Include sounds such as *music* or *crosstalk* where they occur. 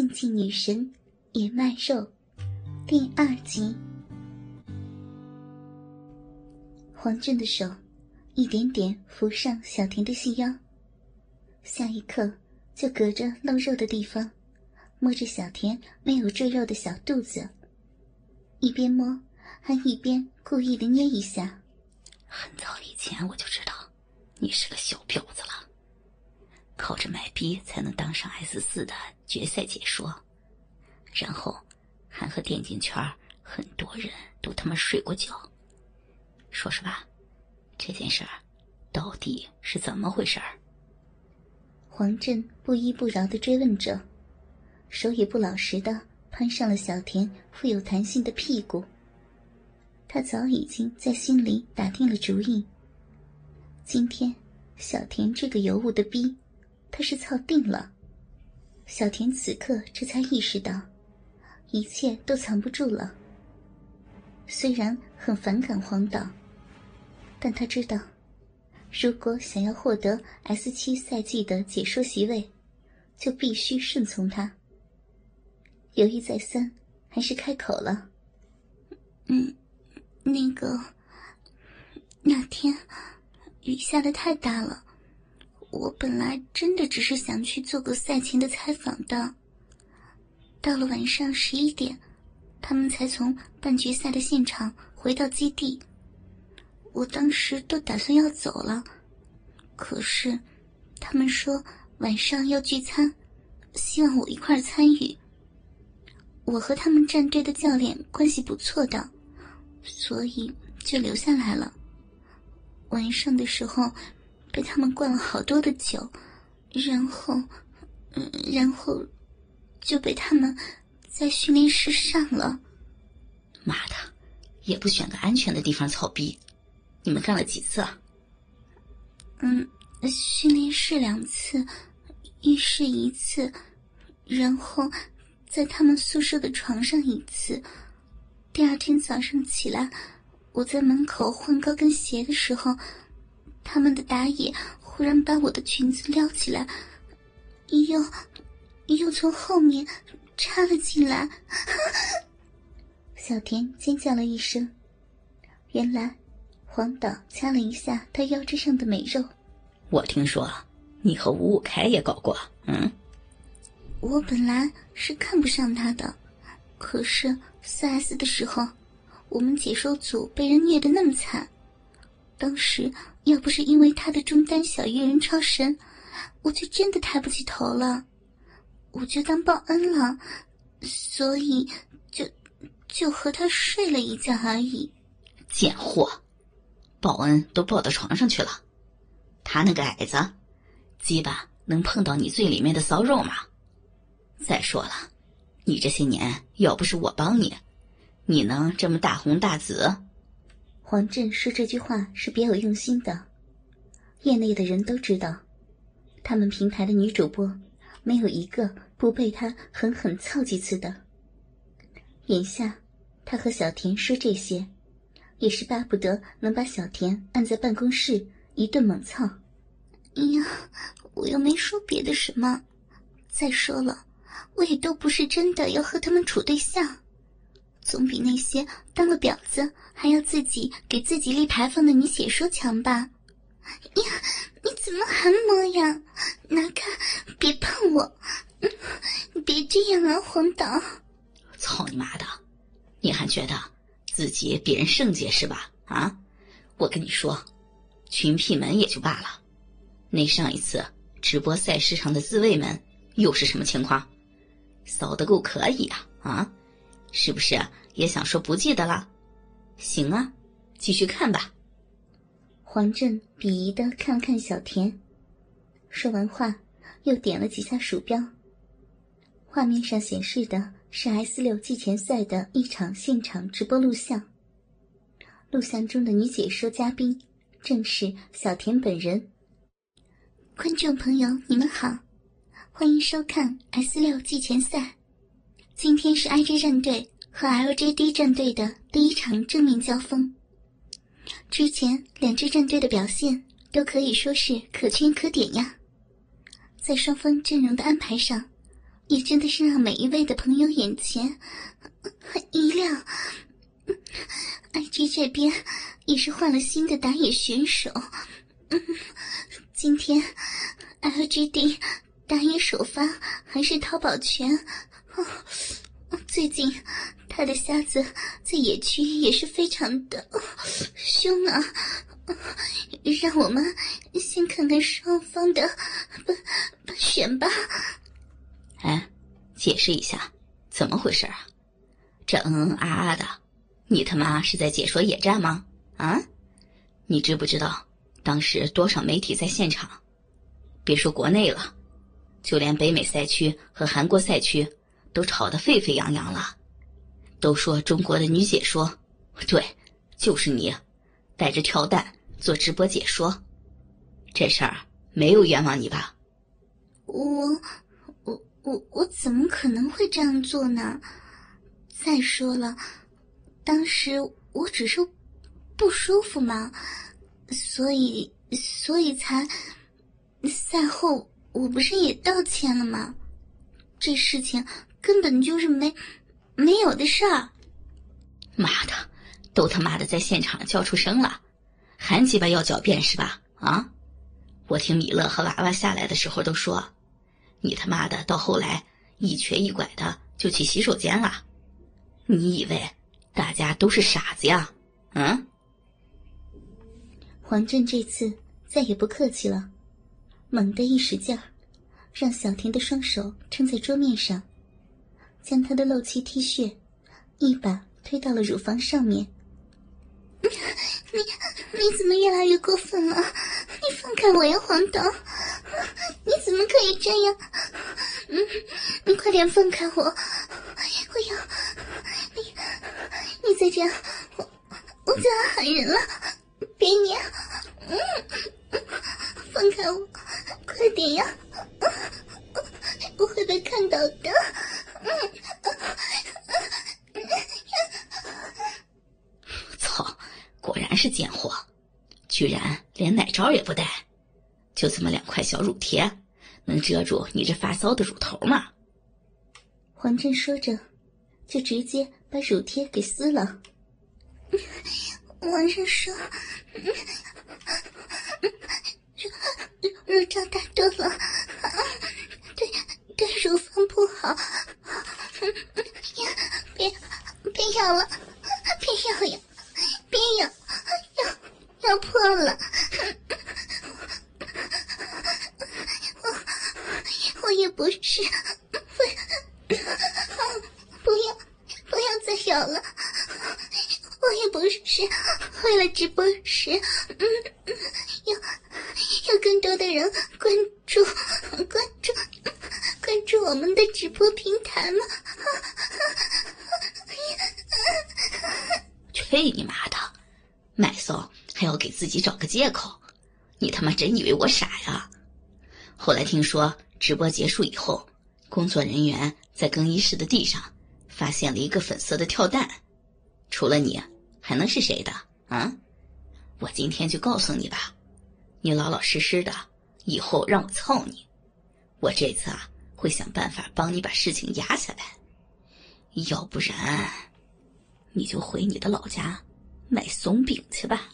禁忌女神也卖肉第二集。黄俊的手一点点扶上小田的细腰，下一刻就隔着露肉的地方摸着小田没有赘肉的小肚子，一边摸还一边故意的捏一下。很早以前我就知道你是个小婊子了。靠着卖逼才能当上 S 四的决赛解说，然后还和电竞圈很多人都他妈睡过觉。说实话，这件事儿到底是怎么回事儿？黄振不依不饶的追问着，手也不老实的攀上了小田富有弹性的屁股。他早已经在心里打定了主意，今天小田这个尤物的逼。他是操定了，小田此刻这才意识到，一切都藏不住了。虽然很反感黄岛，但他知道，如果想要获得 S 七赛季的解说席位，就必须顺从他。犹豫再三，还是开口了：“嗯，那个，那天雨下的太大了。”我本来真的只是想去做个赛前的采访的。到了晚上十一点，他们才从半决赛的现场回到基地。我当时都打算要走了，可是他们说晚上要聚餐，希望我一块参与。我和他们战队的教练关系不错的，所以就留下来了。晚上的时候。被他们灌了好多的酒，然后，嗯，然后就被他们在训练室上了。妈的，也不选个安全的地方操逼！你们干了几次？嗯，训练室两次，浴室一次，然后在他们宿舍的床上一次。第二天早上起来，我在门口换高跟鞋的时候。他们的打野忽然把我的裙子撩起来，又又从后面插了进来。*laughs* 小田尖叫了一声。原来黄导掐了一下他腰肢上的美肉。我听说你和五五开也搞过，嗯？我本来是看不上他的，可是四 S 的时候，我们解说组被人虐得那么惨。当时要不是因为他的中单小鱼人超神，我就真的抬不起头了，我就当报恩了，所以就就和他睡了一觉而已。贱货，报恩都报到床上去了，他那个矮子，鸡巴能碰到你最里面的骚肉吗？再说了，你这些年要不是我帮你，你能这么大红大紫？黄振说这句话是别有用心的，业内的人都知道，他们平台的女主播没有一个不被他狠狠操几次的。眼下，他和小田说这些，也是巴不得能把小田按在办公室一顿猛操。哎呀，我又没说别的什么，再说了，我也都不是真的要和他们处对象。总比那些当了婊子还要自己给自己立牌坊的女解说强吧？呀，你怎么还摸呀？拿开，别碰我！嗯别这样啊，黄导！操你妈的！你还觉得自己比人圣洁是吧？啊！我跟你说，群屁门也就罢了，那上一次直播赛事上的自卫门又是什么情况？骚得够可以啊！啊！是不是也想说不记得了？行啊，继续看吧。黄振鄙夷的看了看小田，说完话，又点了几下鼠标。画面上显示的是 S 六季前赛的一场现场直播录像。录像中的女解说嘉宾正是小田本人。观众朋友，你们好，欢迎收看 S 六季前赛。今天是 IG 战队和 LGD 战队的第一场正面交锋。之前两支战队的表现都可以说是可圈可点呀。在双方阵容的安排上，也真的是让每一位的朋友眼前 *laughs* 一亮。IG 这边也是换了新的打野选手，今天 LGD 打野首发还是淘宝全。*laughs* 最近他的瞎子在野区也是非常的凶啊，让我们先看看双方的选吧。哎，解释一下，怎么回事啊？这嗯嗯啊啊的，你他妈是在解说野战吗？啊？你知不知道当时多少媒体在现场？别说国内了，就连北美赛区和韩国赛区都吵得沸沸扬扬了，都说中国的女解说，对，就是你，带着跳蛋做直播解说，这事儿没有冤枉你吧？我。我我怎么可能会这样做呢？再说了，当时我只是不舒服嘛，所以所以才赛后我不是也道歉了吗？这事情根本就是没没有的事儿。妈的，都他妈的在现场叫出声了，还鸡巴要狡辩是吧？啊！我听米勒和娃娃下来的时候都说。你他妈的到后来一瘸一拐的就去洗手间了，你以为大家都是傻子呀？嗯？黄振这次再也不客气了，猛地一使劲儿，让小婷的双手撑在桌面上，将他的露脐 T 恤一把推到了乳房上面。你你怎么越来越过分了？你放开我呀，黄导！你怎么可以这样？嗯，你快点放开我！我要你，你再这样，我我就要喊人了！别捏！嗯，放开我，快点呀！我会被看到的。*laughs* 嗯。果然是贱货，居然连奶罩也不带，就这么两块小乳贴，能遮住你这发骚的乳头吗？黄振说着，就直接把乳贴给撕了。王振说：“乳乳罩太多了，对对乳房不好，别别咬了，别咬呀！”别咬，要要破了！我我也不是为，不要不要再咬了！我也不是为了直播时，嗯，要要更多的人关注关注关注我们的直播平台吗？*laughs* 去你妈的！卖骚还要给自己找个借口，你他妈真以为我傻呀？后来听说直播结束以后，工作人员在更衣室的地上发现了一个粉色的跳蛋，除了你还能是谁的啊？我今天就告诉你吧，你老老实实的，以后让我操你，我这次啊会想办法帮你把事情压下来，要不然。你就回你的老家卖松饼去吧。